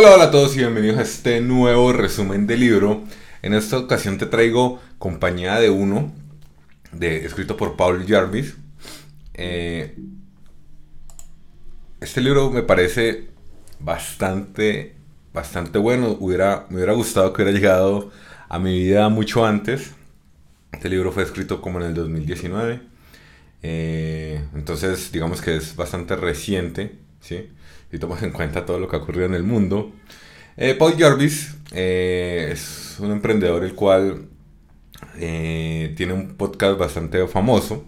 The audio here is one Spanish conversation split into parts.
Hola, hola a todos y bienvenidos a este nuevo resumen de libro. En esta ocasión te traigo Compañía de Uno, de, escrito por Paul Jarvis. Eh, este libro me parece bastante, bastante bueno. Me hubiera gustado que hubiera llegado a mi vida mucho antes. Este libro fue escrito como en el 2019. Eh, entonces, digamos que es bastante reciente, ¿sí? Si tomas en cuenta todo lo que ha ocurrido en el mundo. Eh, Paul Jarvis eh, es un emprendedor el cual tiene un podcast bastante famoso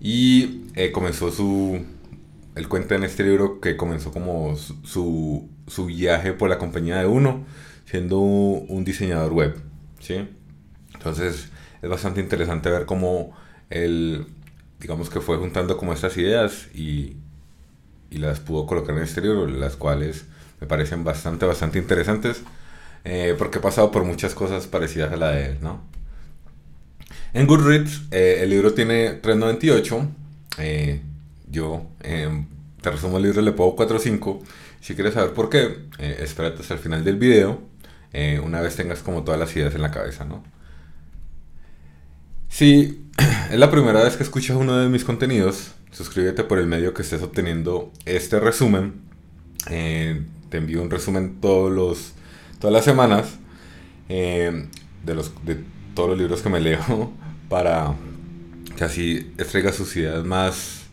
y comenzó su... Él cuenta en este libro que comenzó como su, su, viaje por la compañía de uno, siendo un diseñador web, ¿sí? Entonces es bastante interesante ver cómo él digamos que fue juntando como estas ideas y, y las pudo colocar en este libro, las cuales me parecen bastante, bastante interesantes, eh, porque he pasado por muchas cosas parecidas a la de él, ¿no? En Goodreads, eh, el libro tiene 3.98, eh, yo te resumo el libro, le pongo 4.5, si quieres saber por qué, espérate hasta el final del video, una vez tengas como todas las ideas en la cabeza, ¿no? Si es la primera vez que escuchas uno de mis contenidos, suscríbete por el medio que estés obteniendo este resumen. Eh, te envío un resumen todos los, todas las semanas eh, de, los, de todos los libros que me leo para que así extraiga sus ideas más,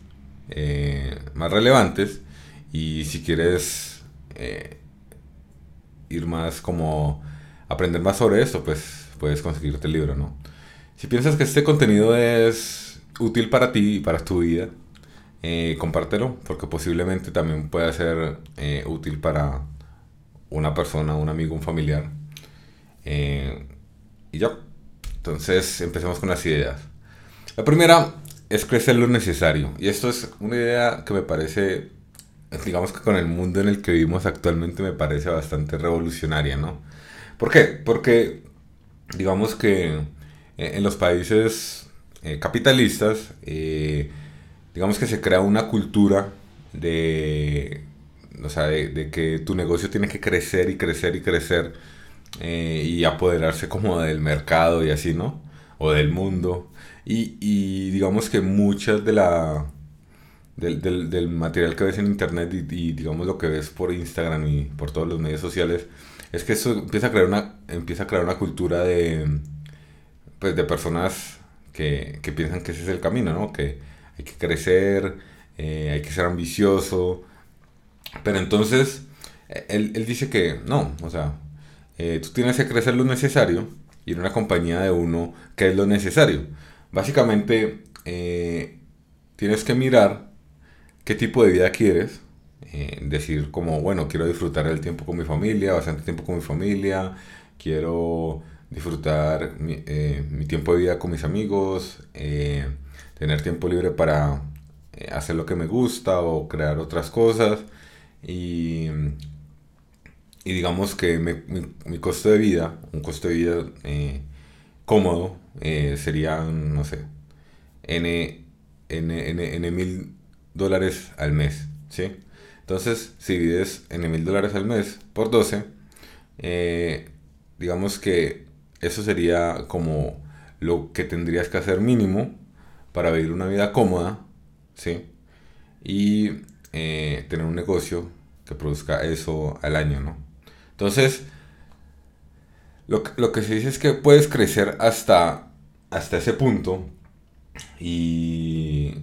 eh, más relevantes. Y si quieres ir más como aprender más sobre esto, pues puedes conseguirte el libro, ¿no? Si piensas que este contenido es útil para ti y para tu vida, eh, compártelo, porque posiblemente también pueda ser eh, útil para una persona, un amigo, un familiar. Eh, y ya. Entonces, empecemos con las ideas. La primera es crecer lo necesario. Y esto es una idea que me parece, digamos que con el mundo en el que vivimos actualmente, me parece bastante revolucionaria, ¿no? ¿Por qué? Porque, digamos que en los países capitalistas, digamos que se crea una cultura de, o sea, de, que tu negocio tiene que crecer y crecer y crecer y apoderarse como del mercado y así, ¿no? O del mundo. Y, digamos que muchas de la... Del, del, material que ves en internet y, y, digamos lo que ves por Instagram y por todos los medios sociales es que eso empieza a crear una empieza a crear una cultura de pues, de personas que, que, piensan que ese es el camino, ¿no? Que hay que crecer, eh, hay que ser ambicioso. Pero entonces, él, él dice que no, o sea, eh, tú tienes que crecer lo necesario y en una compañía de uno, ¿qué es lo necesario? Básicamente, eh, tienes que mirar qué tipo de vida quieres. decir como, bueno, quiero disfrutar el tiempo con mi familia, bastante tiempo con mi familia, quiero disfrutar eh, mi, tiempo de vida con mis amigos, eh, tener tiempo libre para eh, hacer lo que me gusta o crear otras cosas. Y, y digamos que mi, costo de vida, un costo de vida cómodo, sería, no sé, n, n, n, mil dólares al mes. ¿sí? Entonces, si divides n mil dólares al mes por 12, digamos que eso sería como lo que tendrías que hacer mínimo para vivir una vida cómoda, ¿sí? Y eh, tener un negocio que produzca eso al año, ¿no? Entonces, lo, que se dice es que puedes crecer hasta, hasta ese punto y,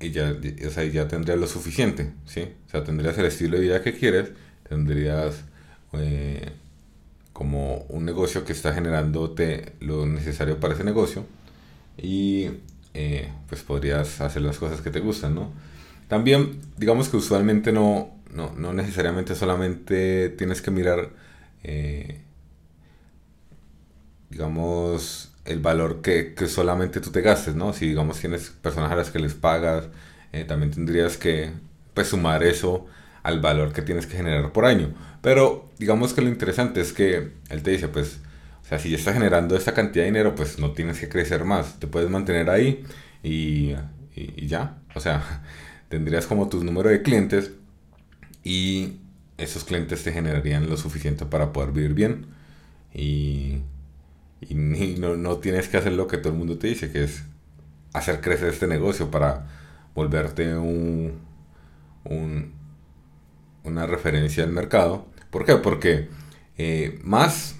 ya, ya tendrías lo suficiente, ¿sí? O sea, tendrías el estilo de vida que quieres, tendrías... Eh, como un negocio que está generándote lo necesario para ese negocio y eh, pues podrías hacer las cosas que te gustan, ¿no? También, digamos que usualmente no, no, necesariamente solamente tienes que mirar, eh, digamos, el valor que, solamente tú te gastes, ¿no? Si, digamos, tienes personas a las que les pagas, eh, también tendrías que, pues, sumar eso al valor que tienes que generar por año. Pero digamos que lo interesante es que él te dice, pues, sea, si ya estás generando esta cantidad de dinero, pues no tienes que crecer más, te puedes mantener ahí y, y, ya. O sea, tendrías como tu número de clientes y esos clientes te generarían lo suficiente para poder vivir bien y, y, no, no, tienes que hacer lo que todo el mundo te dice, que es hacer crecer este negocio para volverte un, un una referencia al mercado. ¿Por qué? Porque eh, más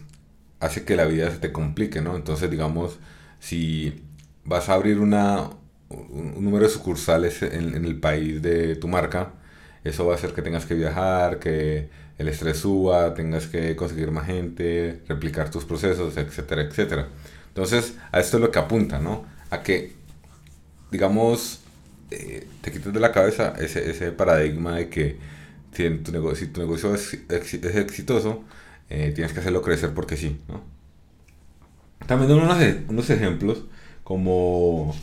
hace que la vida se te complique, ¿no? Entonces, digamos, si vas a abrir una, un número de sucursales en, en, el país de tu marca, eso va a hacer que tengas que viajar, que el estrés suba, tengas que conseguir más gente, replicar tus procesos, etcétera, etcétera. Entonces, a esto es lo que apunta, ¿no? A que, digamos, eh, te quites de la cabeza ese, ese paradigma de que si tu negocio, si tu negocio es, es exitoso, eh, tienes que hacerlo crecer porque sí, ¿no? También unos, unos ejemplos como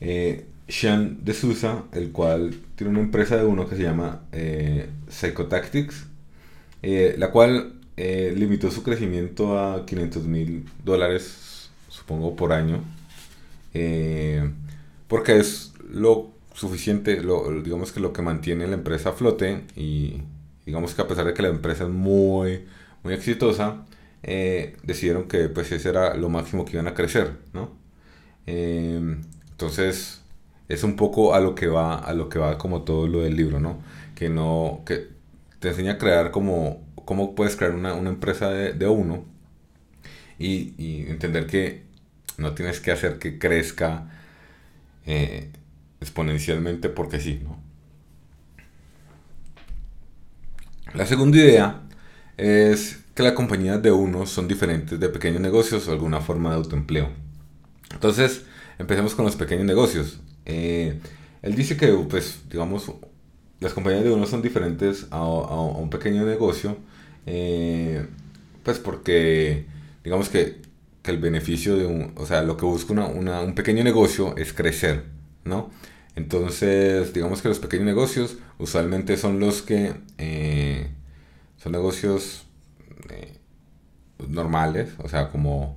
eh, Sean de Sousa, el cual tiene una empresa de uno que se llama eh, Psychotactics, eh, la cual eh, limitó su crecimiento a 500 mil dólares, supongo, por año, porque es lo suficiente, lo, digamos que lo que mantiene la empresa a flote y digamos que a pesar de que la empresa es muy, muy exitosa, decidieron que pues ese era lo máximo que iban a crecer, ¿no? entonces, es un poco a lo que va, a lo que va como todo lo del libro, ¿no? Que no, que te enseña a crear como, cómo puedes crear una, una empresa de, de uno y, y, entender que no tienes que hacer que crezca eh, exponencialmente porque sí, ¿no? La segunda idea es que las compañías de uno son diferentes de pequeños negocios o alguna forma de autoempleo. Entonces, empecemos con los pequeños negocios. Eh, él dice que, pues, digamos, las compañías de uno son diferentes a, un pequeño negocio, eh, pues porque, digamos que, el beneficio de un, o sea, lo que busca un pequeño negocio es crecer, ¿no? Entonces, digamos que los pequeños negocios usualmente son los que eh, son negocios normales, o sea, como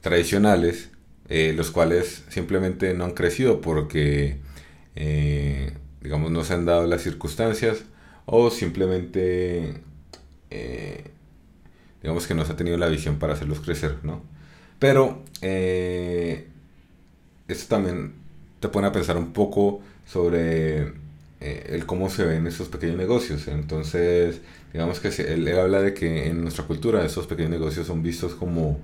tradicionales, eh, los cuales simplemente no han crecido porque, eh, digamos, no se han dado las circunstancias o simplemente, eh, digamos que no se ha tenido la visión para hacerlos crecer, ¿no? Pero esto también te pone a pensar un poco sobre el cómo se ven esos pequeños negocios. Entonces, digamos que él, habla de que en nuestra cultura esos pequeños negocios son vistos como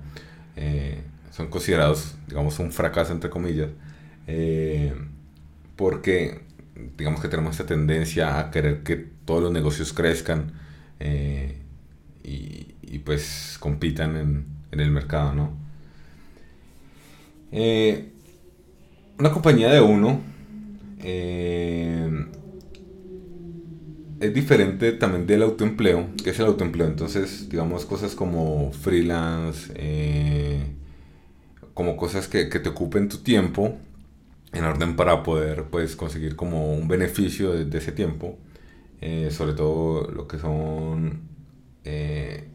son considerados, digamos, un fracaso, entre comillas, eh, porque, digamos que tenemos esta tendencia a querer que todos los negocios crezcan eh, y, pues compitan en, en, el mercado, ¿no? Eh, una compañía de uno es diferente también del autoempleo, que es el autoempleo. Entonces, digamos, cosas como freelance, como cosas que, te ocupen tu tiempo en orden para poder pues conseguir como un beneficio de, ese tiempo eh, sobre todo lo que son eh,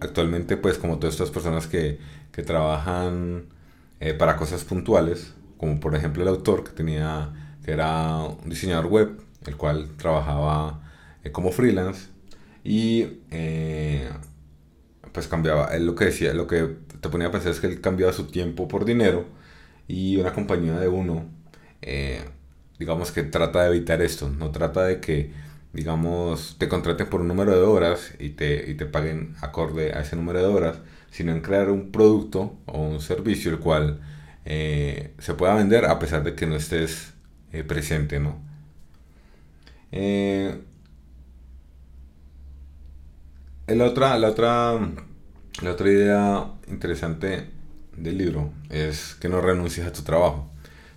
actualmente pues como todas estas personas que, trabajan eh, para cosas puntuales como por ejemplo el autor que tenía que era un diseñador web el cual trabajaba como freelance y pues cambiaba él lo que decía lo que te ponía a pensar es que él cambiaba su tiempo por dinero y una compañía de uno, eh, digamos que trata de evitar esto, no trata de que, digamos, te contraten por un número de horas y te, y te paguen acorde a ese número de horas, sino en crear un producto o un servicio el cual eh, se pueda vender a pesar de que no estés eh, presente, ¿no? La otra, la otra la otra idea interesante del libro es que no renuncies a tu trabajo.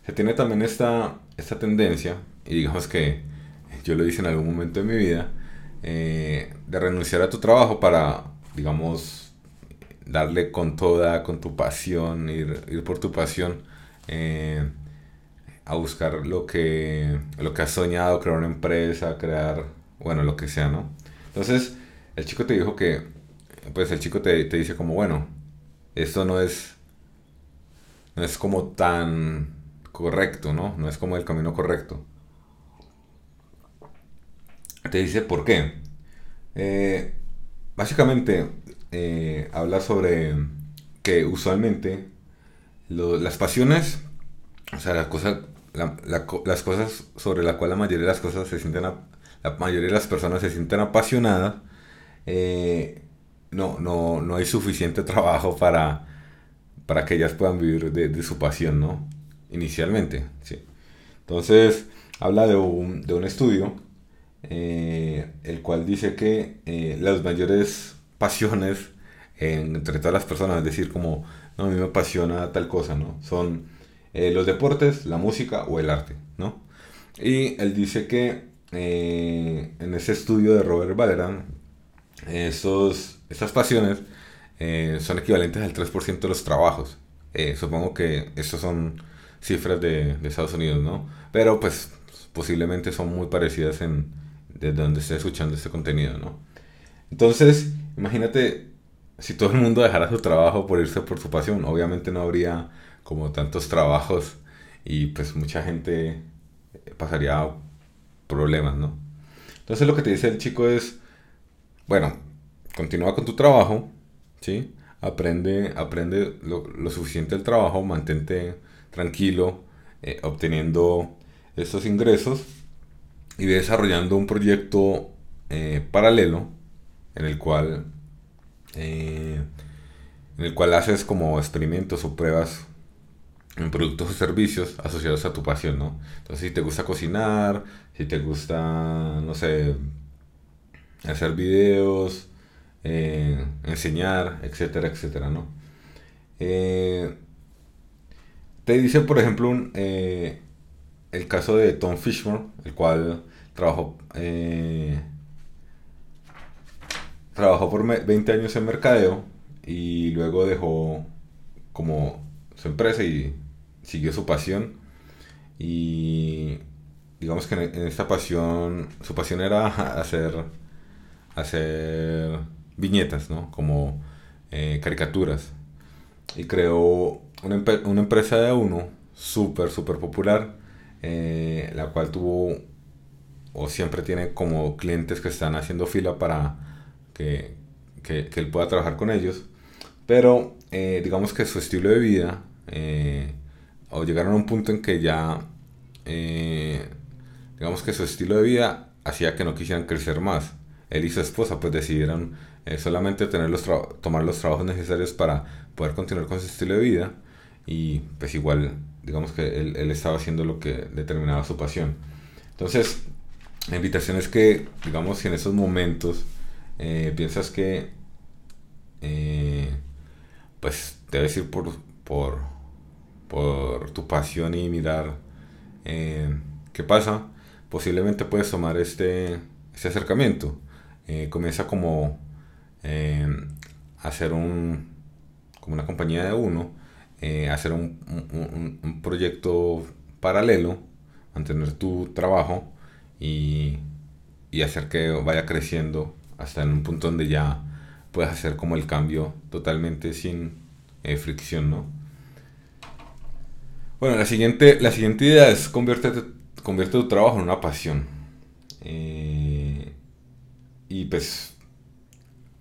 Se tiene también esta, esta tendencia, y digamos que yo lo hice en algún momento de mi vida, eh, de renunciar a tu trabajo para, digamos, darle con toda, con tu pasión, ir, ir por tu pasión, eh, a buscar lo que, lo que has soñado, crear una empresa, crear, bueno, lo que sea, ¿no? Entonces, el chico te dijo que pues el chico te, dice como, bueno, esto no es, no es como tan correcto, ¿no? No es como el camino correcto. Te dice por qué. Eh, básicamente eh, habla sobre que usualmente las pasiones, o sea, las cosas, las cosas sobre las cuales la mayoría de las cosas se sienten, la mayoría de las personas se sienten apasionadas, eh, no, no, no hay suficiente trabajo para, para que ellas puedan vivir de, su pasión, ¿no? Inicialmente, sí. Entonces, habla de un, de un estudio, eh, el cual dice que eh, las mayores pasiones entre todas las personas, es decir, como, no, a mí me apasiona tal cosa, ¿no? Son los deportes, la música o el arte, ¿no? Y él dice que en ese estudio de Robert Valeran, esos, esas pasiones son equivalentes al 3% de los trabajos. supongo que estos son cifras de, de, Estados Unidos, ¿no? Pero pues posiblemente son muy parecidas en desde donde esté escuchando este contenido, ¿no? Entonces, imagínate si todo el mundo dejara su trabajo por irse por su pasión, obviamente no habría como tantos trabajos y pues mucha gente pasaría problemas, ¿no? Entonces lo que te dice el chico es, bueno, continúa con tu trabajo, ¿sí? Aprende, aprende lo, suficiente del trabajo, mantente tranquilo, eh, obteniendo estos ingresos y desarrollando un proyecto eh, paralelo en el cual eh, en el cual haces como experimentos o pruebas en productos o servicios asociados a tu pasión, ¿no? Entonces, si te gusta cocinar, si te gusta, no sé, hacer videos, enseñar, etcétera, etcétera, ¿no? Te dice, por ejemplo, eh, el caso de Tom Fishmore, el cual trabajó, eh, trabajó por 20 años en mercadeo y luego dejó como su empresa y siguió su pasión. Y digamos que en, esta pasión, su pasión era hacer, hacer viñetas, ¿no? Como eh, caricaturas. Y creó una, una empresa de uno súper, súper popular, eh, la cual tuvo o siempre tiene como clientes que están haciendo fila para que, que, él pueda trabajar con ellos. Pero eh, digamos que su estilo de vida, o llegaron a un punto en que ya, digamos que su estilo de vida hacía que no quisieran crecer más. Él y su esposa pues decidieron solamente tener los tomar los trabajos necesarios para poder continuar con su estilo de vida y pues igual, digamos que él, estaba haciendo lo que determinaba su pasión. Entonces, la invitación es que, digamos, si en esos momentos eh, piensas que, eh, pues, debes ir por, por, por tu pasión y mirar eh, qué pasa, posiblemente puedes tomar este, este acercamiento. Comienza como hacer un, como una compañía de uno eh, hacer un, un, proyecto paralelo, mantener tu trabajo y, y, hacer que vaya creciendo hasta en un punto donde ya puedas hacer como el cambio totalmente sin eh, fricción, ¿no? Bueno, la siguiente, la siguiente idea es convierte, convierte tu trabajo en una pasión. Eh, y pues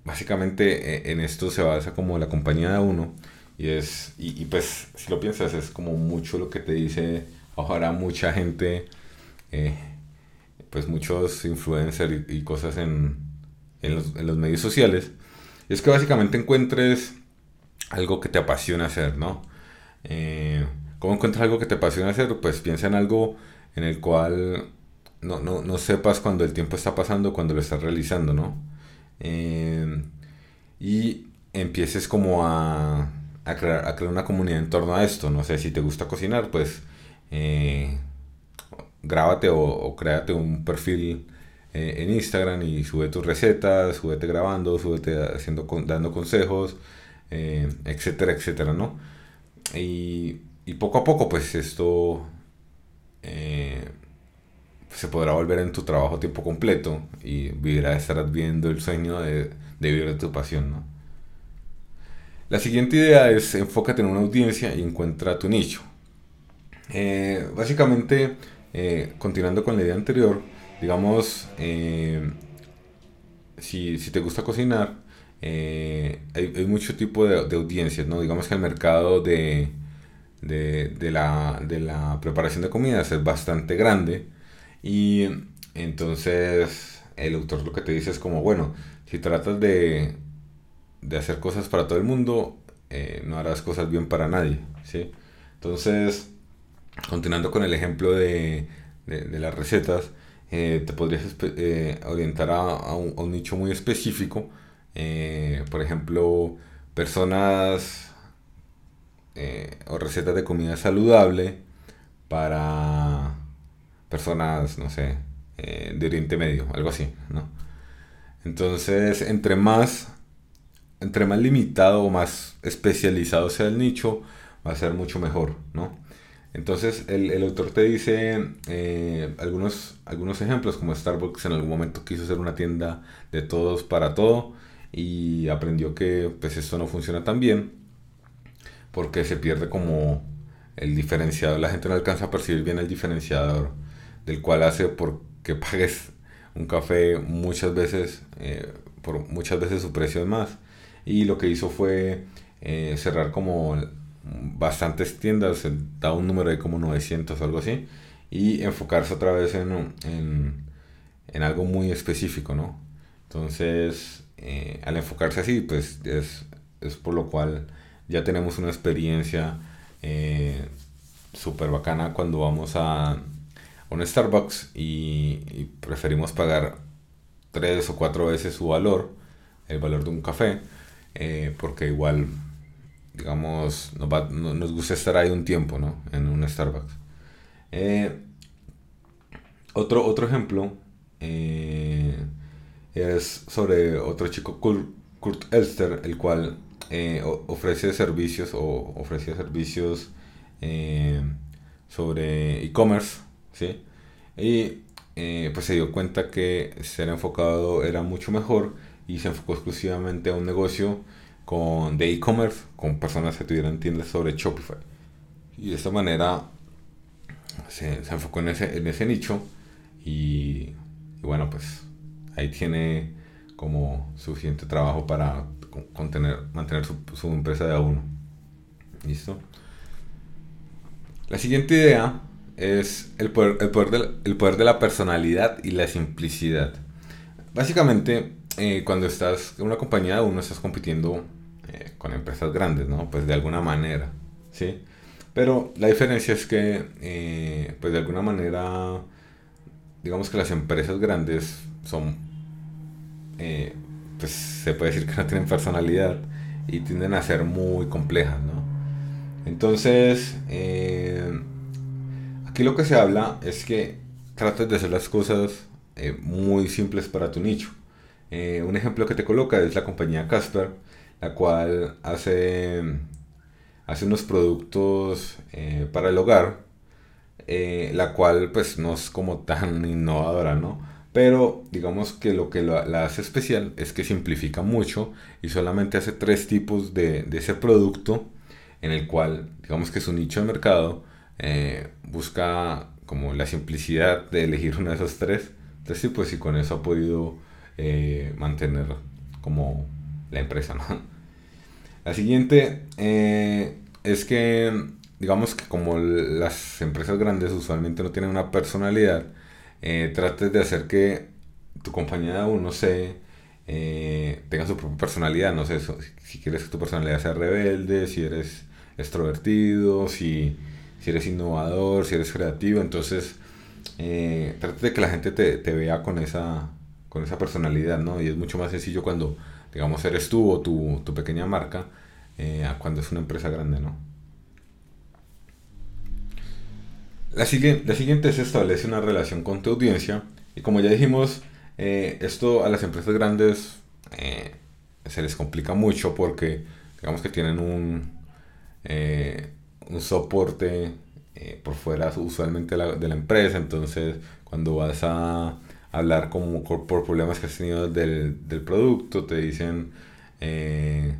básicamente en esto se basa como la compañía de uno y, es, y, pues, si lo piensas, es como mucho lo que te dice, ojalá mucha gente, eh, pues muchos influencers y, cosas en, en, los, medios sociales. Es que básicamente encuentres algo que te apasiona hacer, ¿no? Eh, ¿Cómo encuentras algo que te apasiona hacer? Pues piensa en algo en el cual no, no, no sepas cuando el tiempo está pasando, cuando lo estás realizando, ¿no? Eh, y empieces como a a crear, a crear una comunidad en torno a esto. No sé si te gusta cocinar, pues eh, grábate o, créate un perfil eh, en Instagram y sube tus recetas, súbete grabando, súbete haciendo, dando consejos, eh, etcétera, etcétera, ¿no? Y, y, poco a poco, pues esto se podrá volver en tu trabajo a tiempo completo y vivirás estar viendo el sueño de, de vivir de tu pasión. ¿no? La siguiente idea es enfócate en una audiencia y encuentra tu nicho. Eh, básicamente, eh, continuando con la idea anterior, digamos, eh, si, si, te gusta cocinar, hay, mucho tipo de, audiencias, ¿no? Digamos que el mercado de, de, la, de la preparación de comidas es bastante grande y entonces el autor lo que te dice es como, bueno, si tratas de, de hacer cosas para todo el mundo, eh, no harás cosas bien para nadie, ¿sí? Entonces, continuando con el ejemplo de, de, las recetas, eh, te podrías eh, orientar a, a, un, nicho muy específico, por ejemplo, personas o recetas de comida saludable para personas, no sé, eh, de Oriente Medio, algo así, ¿no? Entonces, entre más, entre más limitado o más especializado sea el nicho, va a ser mucho mejor, ¿no? Entonces el, el, autor te dice eh, algunos, algunos ejemplos, como Starbucks en algún momento quiso ser una tienda de todos para todo y aprendió que pues esto no funciona tan bien porque se pierde como el diferenciador, la gente no alcanza a percibir bien el diferenciador del cual hace porque pagues un café muchas veces, eh, por muchas veces su precio es más. Y lo que hizo fue eh, cerrar como bastantes tiendas, da un número de como 900 o algo así, y enfocarse otra vez en, en, en algo muy específico, ¿no? Entonces, eh, al enfocarse así, pues es, es, por lo cual ya tenemos una experiencia eh, súper bacana cuando vamos a, un Starbucks y, preferimos pagar tres o cuatro veces su valor, el valor de un café, eh, porque igual, digamos, nos, va, no, nos, gusta estar ahí un tiempo, ¿no? En un Starbucks. Eh, otro, otro ejemplo eh, es sobre otro chico, Kurt Elster, el cual ofrece servicios o ofrecía servicios sobre e-commerce ¿sí? Y eh, pues se dio cuenta que ser enfocado era mucho mejor y se enfocó exclusivamente a un negocio con, de e-commerce con personas que tuvieran tiendas sobre Shopify. Y de esta manera se, se enfocó en ese, en ese nicho y, y, bueno, pues ahí tiene como suficiente trabajo para contener, mantener su, su empresa de a uno. ¿Listo? La siguiente idea es el poder, el poder, de, la, el poder de la personalidad y la simplicidad. Básicamente, eh, cuando estás en una compañía, uno estás compitiendo eh, con empresas grandes, ¿no? Pues de alguna manera, ¿sí? Pero la diferencia es que, eh, pues de alguna manera, digamos que las empresas grandes son, pues se puede decir que no tienen personalidad y tienden a ser muy complejas, ¿no? Entonces, aquí lo que se habla es que trates de hacer las cosas eh, muy simples para tu nicho. Eh, un ejemplo que te coloca es la compañía Casper, la cual hace, hace unos productos eh, para el hogar, la cual pues no es como tan innovadora, ¿no? Pero digamos que lo que la, hace especial es que simplifica mucho y solamente hace tres tipos de, de ese producto en el cual digamos que su nicho de mercado eh, busca como la simplicidad de elegir uno de esas tres. Entonces sí, pues sí, con eso ha podido eh, mantener como la empresa. La siguiente eh, es que, digamos que como las empresas grandes usualmente no tienen una personalidad, trates de hacer que tu compañía aún no sé, tenga su propia personalidad. No sé, si quieres que tu personalidad sea rebelde, si eres extrovertido, si si eres innovador, si eres creativo, entonces eh, trata de que la gente te, te, vea con esa, con esa personalidad, ¿no? Y es mucho más sencillo cuando, digamos, eres tú o tu, tu pequeña marca, eh, a cuando es una empresa grande, ¿no? La, la siguiente es establece una relación con tu audiencia. Y como ya dijimos, eh, esto a las empresas grandes eh, se les complica mucho porque digamos que tienen un, un soporte eh, por fuera usualmente de la empresa, entonces cuando vas a hablar como por problemas que has tenido del, del producto, te dicen, eh,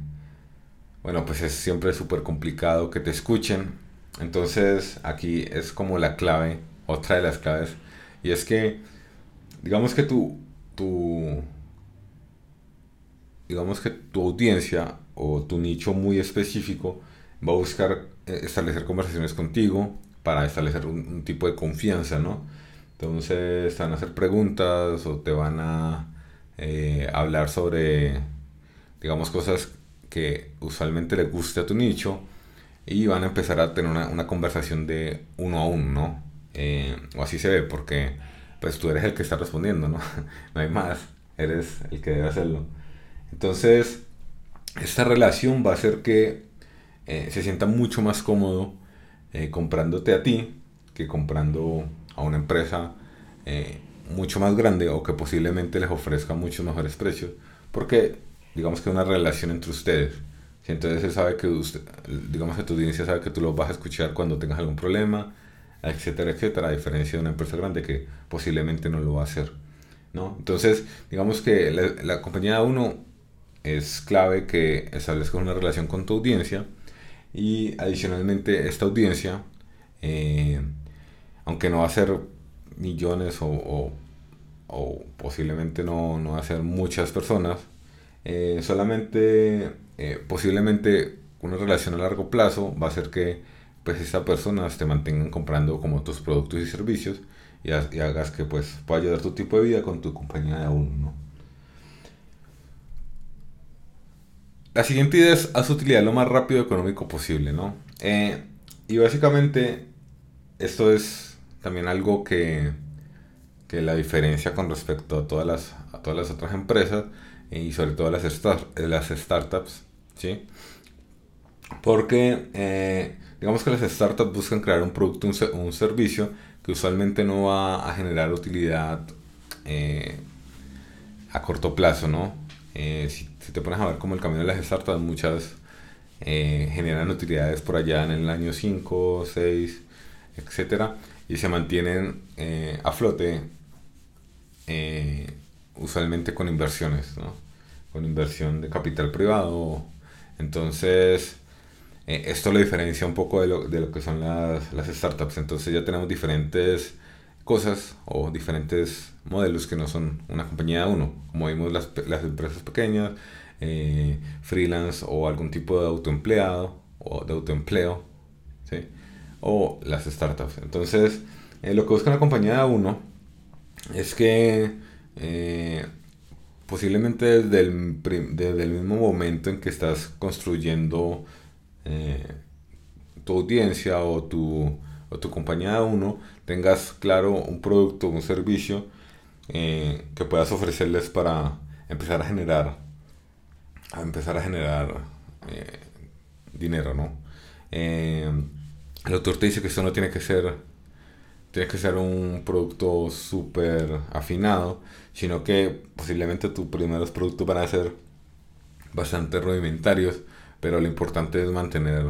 bueno, pues es siempre súper complicado que te escuchen. Entonces aquí es como la clave, otra de las claves, y es que, digamos que tu, tu, digamos que tu audiencia o tu nicho muy específico va a buscar establecer conversaciones contigo para establecer un, tipo de confianza, ¿no? Entonces van a hacer preguntas o te van a eh, hablar sobre, digamos, cosas que usualmente le guste a tu nicho y van a empezar a tener una, conversación de uno a uno, ¿no? Eh, o así se ve, porque pues tú eres el que está respondiendo, ¿no? no hay más, eres el que debe hacerlo. Entonces, esta relación va a hacer que eh, se sienta mucho más cómodo eh, comprándote a ti que comprando a una empresa eh, mucho más grande o que posiblemente les ofrezca muchos mejores precios. Porque digamos que es una relación entre ustedes. entonces él sabe que usted, digamos que tu audiencia sabe que tú lo vas a escuchar cuando tengas algún problema, etcétera, etcétera, a diferencia de una empresa grande que posiblemente no lo va a hacer. ¿no? Entonces, digamos que la, compañía uno es clave que establezcas una relación con tu audiencia y adicionalmente esta audiencia, eh, aunque no va a ser millones o, posiblemente no, no, va a ser muchas personas, eh, solamente eh, posiblemente una relación a largo plazo va a hacer que pues estas personas te mantengan comprando como tus productos y servicios y, hagas que pues pueda ayudar tu tipo de vida con tu compañía de uno. La siguiente idea es haz utilidad lo más rápido y económico posible, ¿no? Eh, y básicamente esto es también algo que, que la diferencia con respecto a todas las, a todas las otras empresas y sobre todo las, las startups, ¿sí? Porque eh, digamos que las startups buscan crear un producto, un, servicio que usualmente no va a generar utilidad eh, a corto plazo, ¿no? Eh, te pones a ver como el camino de las startups, muchas eh, generan utilidades por allá en el año 5, 6, etcétera, y se mantienen eh, a flote usualmente con inversiones, ¿no? con inversión de capital privado. Entonces, esto lo diferencia un poco de lo, de lo que son las, las startups. Entonces ya tenemos diferentes cosas o diferentes modelos que no son una compañía de uno, como vimos las, las empresas pequeñas, eh, freelance o algún tipo de autoempleado o de autoempleo, ¿sí? o las startups. Entonces, eh, lo que busca una compañía de uno es que eh, posiblemente desde el, desde el mismo momento en que estás construyendo tu audiencia o tu, o tu compañía de uno, tengas claro un producto, un servicio eh, que puedas ofrecerles para empezar a generar, a empezar a generar eh, dinero, ¿no? Eh, el autor te dice que esto no tiene que ser, tiene que ser un producto súper afinado, sino que posiblemente tus primeros productos van a ser bastante rudimentarios, pero lo importante es mantener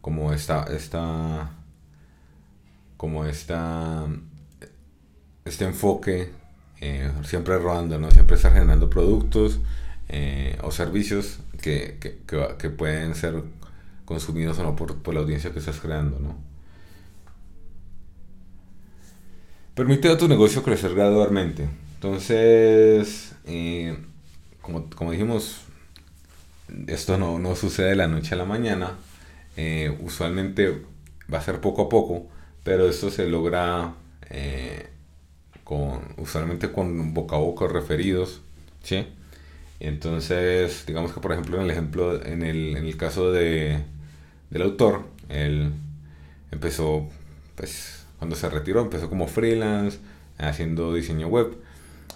como esta, esta como esta, este enfoque eh, siempre rodando, ¿no? siempre estar generando productos eh, o servicios que, que, que, pueden ser consumidos o no por, por, la audiencia que estás creando. ¿no? Permite a tu negocio crecer gradualmente. Entonces, eh, como, como, dijimos, esto no, no, sucede de la noche a la mañana. usualmente va a ser poco a poco pero esto se logra eh, con, usualmente con boca a boca referidos, ¿sí? Entonces, digamos que por ejemplo en el ejemplo, en el, en el caso de, del autor, él empezó, pues, cuando se retiró, empezó como freelance, haciendo diseño web.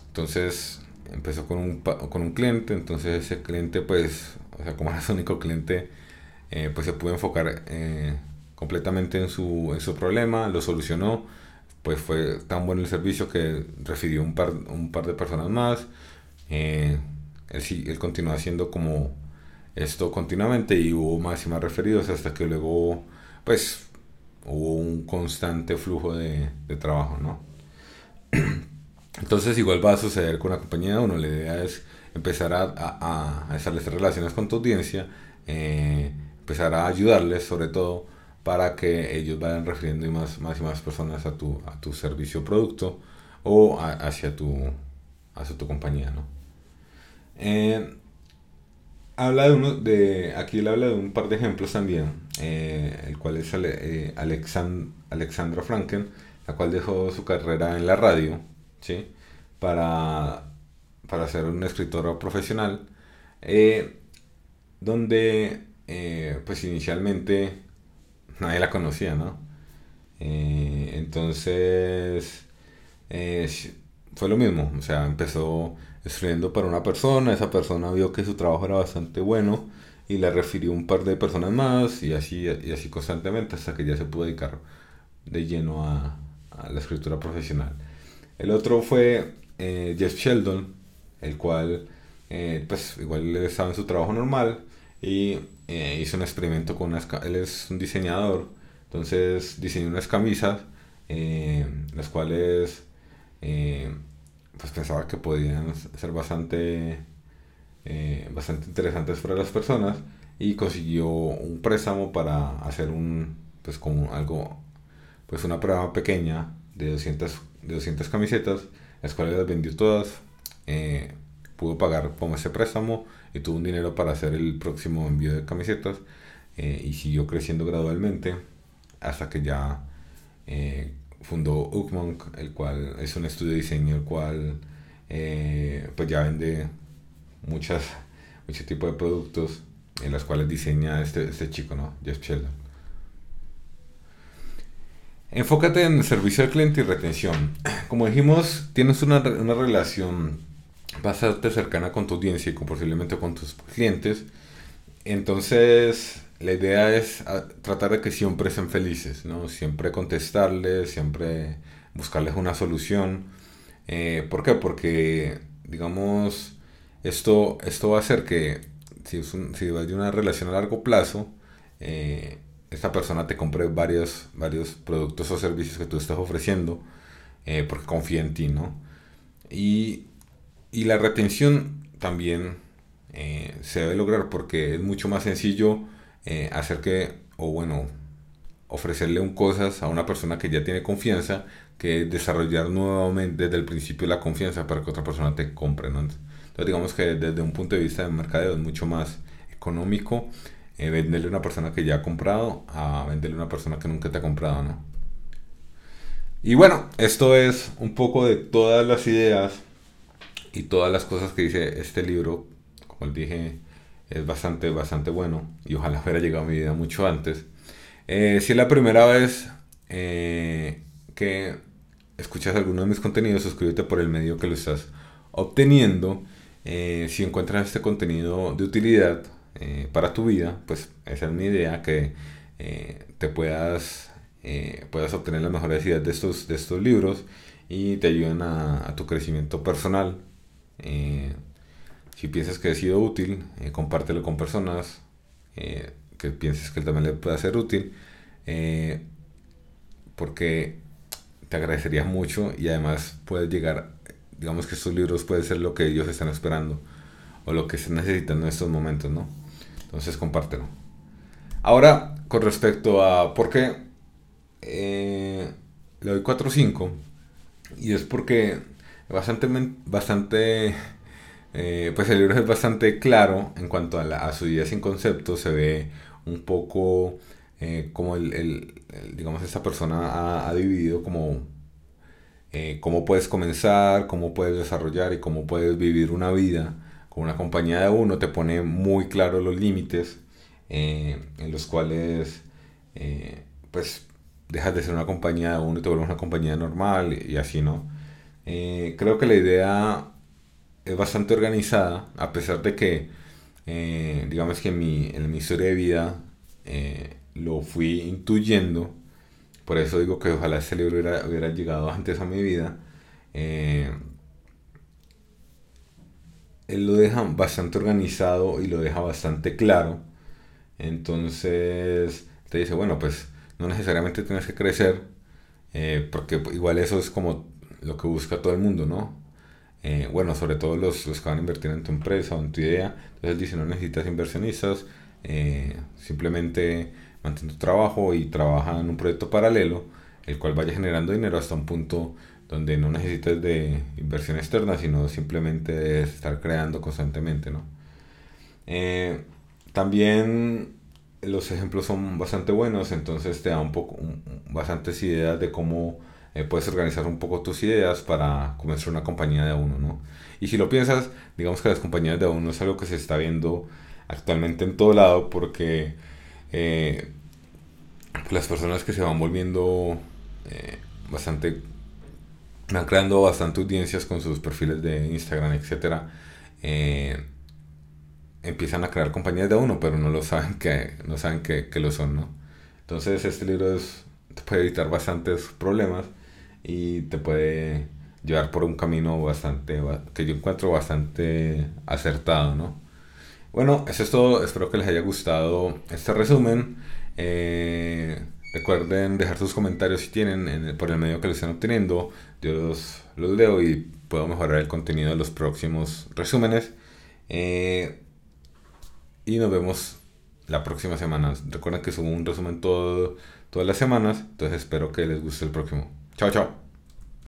Entonces, empezó con un, con un cliente, entonces ese cliente, pues, o sea, como era su único cliente, eh, pues se pudo enfocar eh, completamente en su, en su problema, lo solucionó, pues fue tan bueno el servicio que refirió un par, un par de personas más. Eh, él, él continuó haciendo como esto continuamente y hubo más y más referidos hasta que luego pues hubo un constante flujo de, de trabajo, ¿no? Entonces igual va a suceder con la compañía uno, la idea es empezar a, a, a establecer relaciones con tu audiencia, eh, empezar a ayudarles sobre todo para que ellos vayan refiriendo más, más y más personas a tu, a tu servicio o producto o hacia, tu, hacia tu compañía. ¿no? Eh, habla de uno, de, aquí él habla de un par de ejemplos también, eh, el cual es eh, Alexandra Franken, la cual dejó su carrera en la radio, ¿sí? Para, para ser una escritora profesional, donde pues inicialmente nadie la conocía, ¿no? entonces fue lo mismo, o sea, empezó escribiendo para una persona, esa persona vio que su trabajo era bastante bueno y le refirió un par de personas más y así, y así constantemente hasta que ya se pudo dedicar de lleno a, la escritura profesional. El otro fue eh, Jeff Sheldon, el cual eh, pues igual estaba en su trabajo normal y eh, hizo un experimento con unas él es un diseñador entonces diseñó unas camisas las cuales pues pensaba que podían ser bastante, eh, bastante interesantes para las personas y consiguió un préstamo para hacer un, pues como algo, pues una prueba pequeña de 200, de 200 camisetas, las cuales las vendió todas, eh, pudo pagar como ese préstamo y tuvo un dinero para hacer el próximo envío de camisetas eh, y siguió creciendo gradualmente hasta que ya fundó Ukmonk, el cual es un estudio de diseño, el cual eh, pues ya vende muchas, muchos tipos de productos en los cuales diseña este, este chico, ¿no? Jeff Sheldon. Enfócate en servicio al cliente y retención. Como dijimos, tienes una, una relación bastante cercana con tu audiencia y con, posiblemente con tus clientes. Entonces, la idea es ah, tratar de que siempre estén felices, ¿no? Siempre contestarles, siempre buscarles una solución. Eh, ¿Por qué? Porque, digamos, esto, esto va a hacer que si, es si de una relación a largo plazo, eh, esta persona te compre varios, varios productos o servicios que tú estás ofreciendo eh, porque confía en ti, ¿no? Y, y la retención también se debe lograr porque es mucho más sencillo eh, hacer que, o bueno, ofrecerle un cosas a una persona que ya tiene confianza, que desarrollar nuevamente desde el principio la confianza para que otra persona te compre, Entonces digamos que desde un punto de vista de mercadeo es mucho más económico eh, venderle a una persona que ya ha comprado a venderle a una persona que nunca te ha comprado, ¿no? Y bueno, esto es un poco de todas las ideas y todas las cosas que dice este libro. Como dije, es bastante, bastante bueno y ojalá hubiera llegado a mi vida mucho antes. Eh, si es la primera vez eh, que escuchas alguno de mis contenidos, suscríbete por el medio que lo estás obteniendo. Eh, si encuentras este contenido de utilidad para tu vida, pues esa es mi idea, que te puedas, puedas obtener las mejores ideas de estos, de estos libros y te ayuden a tu crecimiento personal. Si piensas que ha sido útil, eh, compártelo con personas eh, que pienses que también le pueda ser útil, eh, porque te agradecería mucho y además puedes llegar, digamos que estos libros pueden ser lo que ellos están esperando o lo que están necesitando en estos momentos, ¿no? Entonces compártelo. Ahora, con respecto a por qué le doy 4 o 5, y es porque bastante, bastante eh, pues el libro es bastante claro en cuanto a, la, a su idea sin concepto, se ve un poco eh, como el, digamos, esta persona ha, dividido como eh, cómo puedes comenzar, cómo puedes desarrollar y cómo puedes vivir una vida con una compañía de uno, te pone muy claro los límites en los cuales pues dejas de ser una compañía de uno y te vuelves una compañía normal y así, ¿no? Creo que la idea es bastante organizada, a pesar de que, eh, digamos que en mi, en mi historia de vida eh, lo fui intuyendo, por eso digo que ojalá ese libro hubiera, llegado antes a mi vida. Eh, él lo deja bastante organizado y lo deja bastante claro. Entonces te dice, bueno, pues no necesariamente tienes que crecer, porque igual eso es como lo que busca todo el mundo, ¿no? Eh, bueno, sobre todo los, los, que van a invertir en tu empresa o en tu idea. Entonces dice, no necesitas inversionistas, eh, simplemente mantén tu trabajo y trabaja en un proyecto paralelo, el cual vaya generando dinero hasta un punto donde no necesites de inversión externa, sino simplemente estar creando constantemente, ¿no? Eh, también los ejemplos son bastante buenos, entonces te da un poco, bastantes ideas de cómo eh, puedes organizar un poco tus ideas para comenzar una compañía de uno, ¿no? Y si lo piensas, digamos que las compañías de uno es algo que se está viendo actualmente en todo lado porque eh, las personas que se van volviendo eh, bastante, van creando bastante audiencias con sus perfiles de Instagram, etcétera, empiezan a crear compañías de uno, pero no lo saben que, no saben que, que lo son, ¿no? Entonces este libro te puede evitar bastantes problemas y te puede llevar por un camino bastante, que yo encuentro bastante acertado, ¿no? Bueno, eso es todo, espero que les haya gustado este resumen. Eh, recuerden dejar sus comentarios si tienen por el medio que lo estén obteniendo. Yo los, los leo y puedo mejorar el contenido de los próximos resúmenes. Eh, y nos vemos la próxima semana. Recuerden que subo un resumen todo, todas las semanas, entonces espero que les guste el próximo. 瞧瞧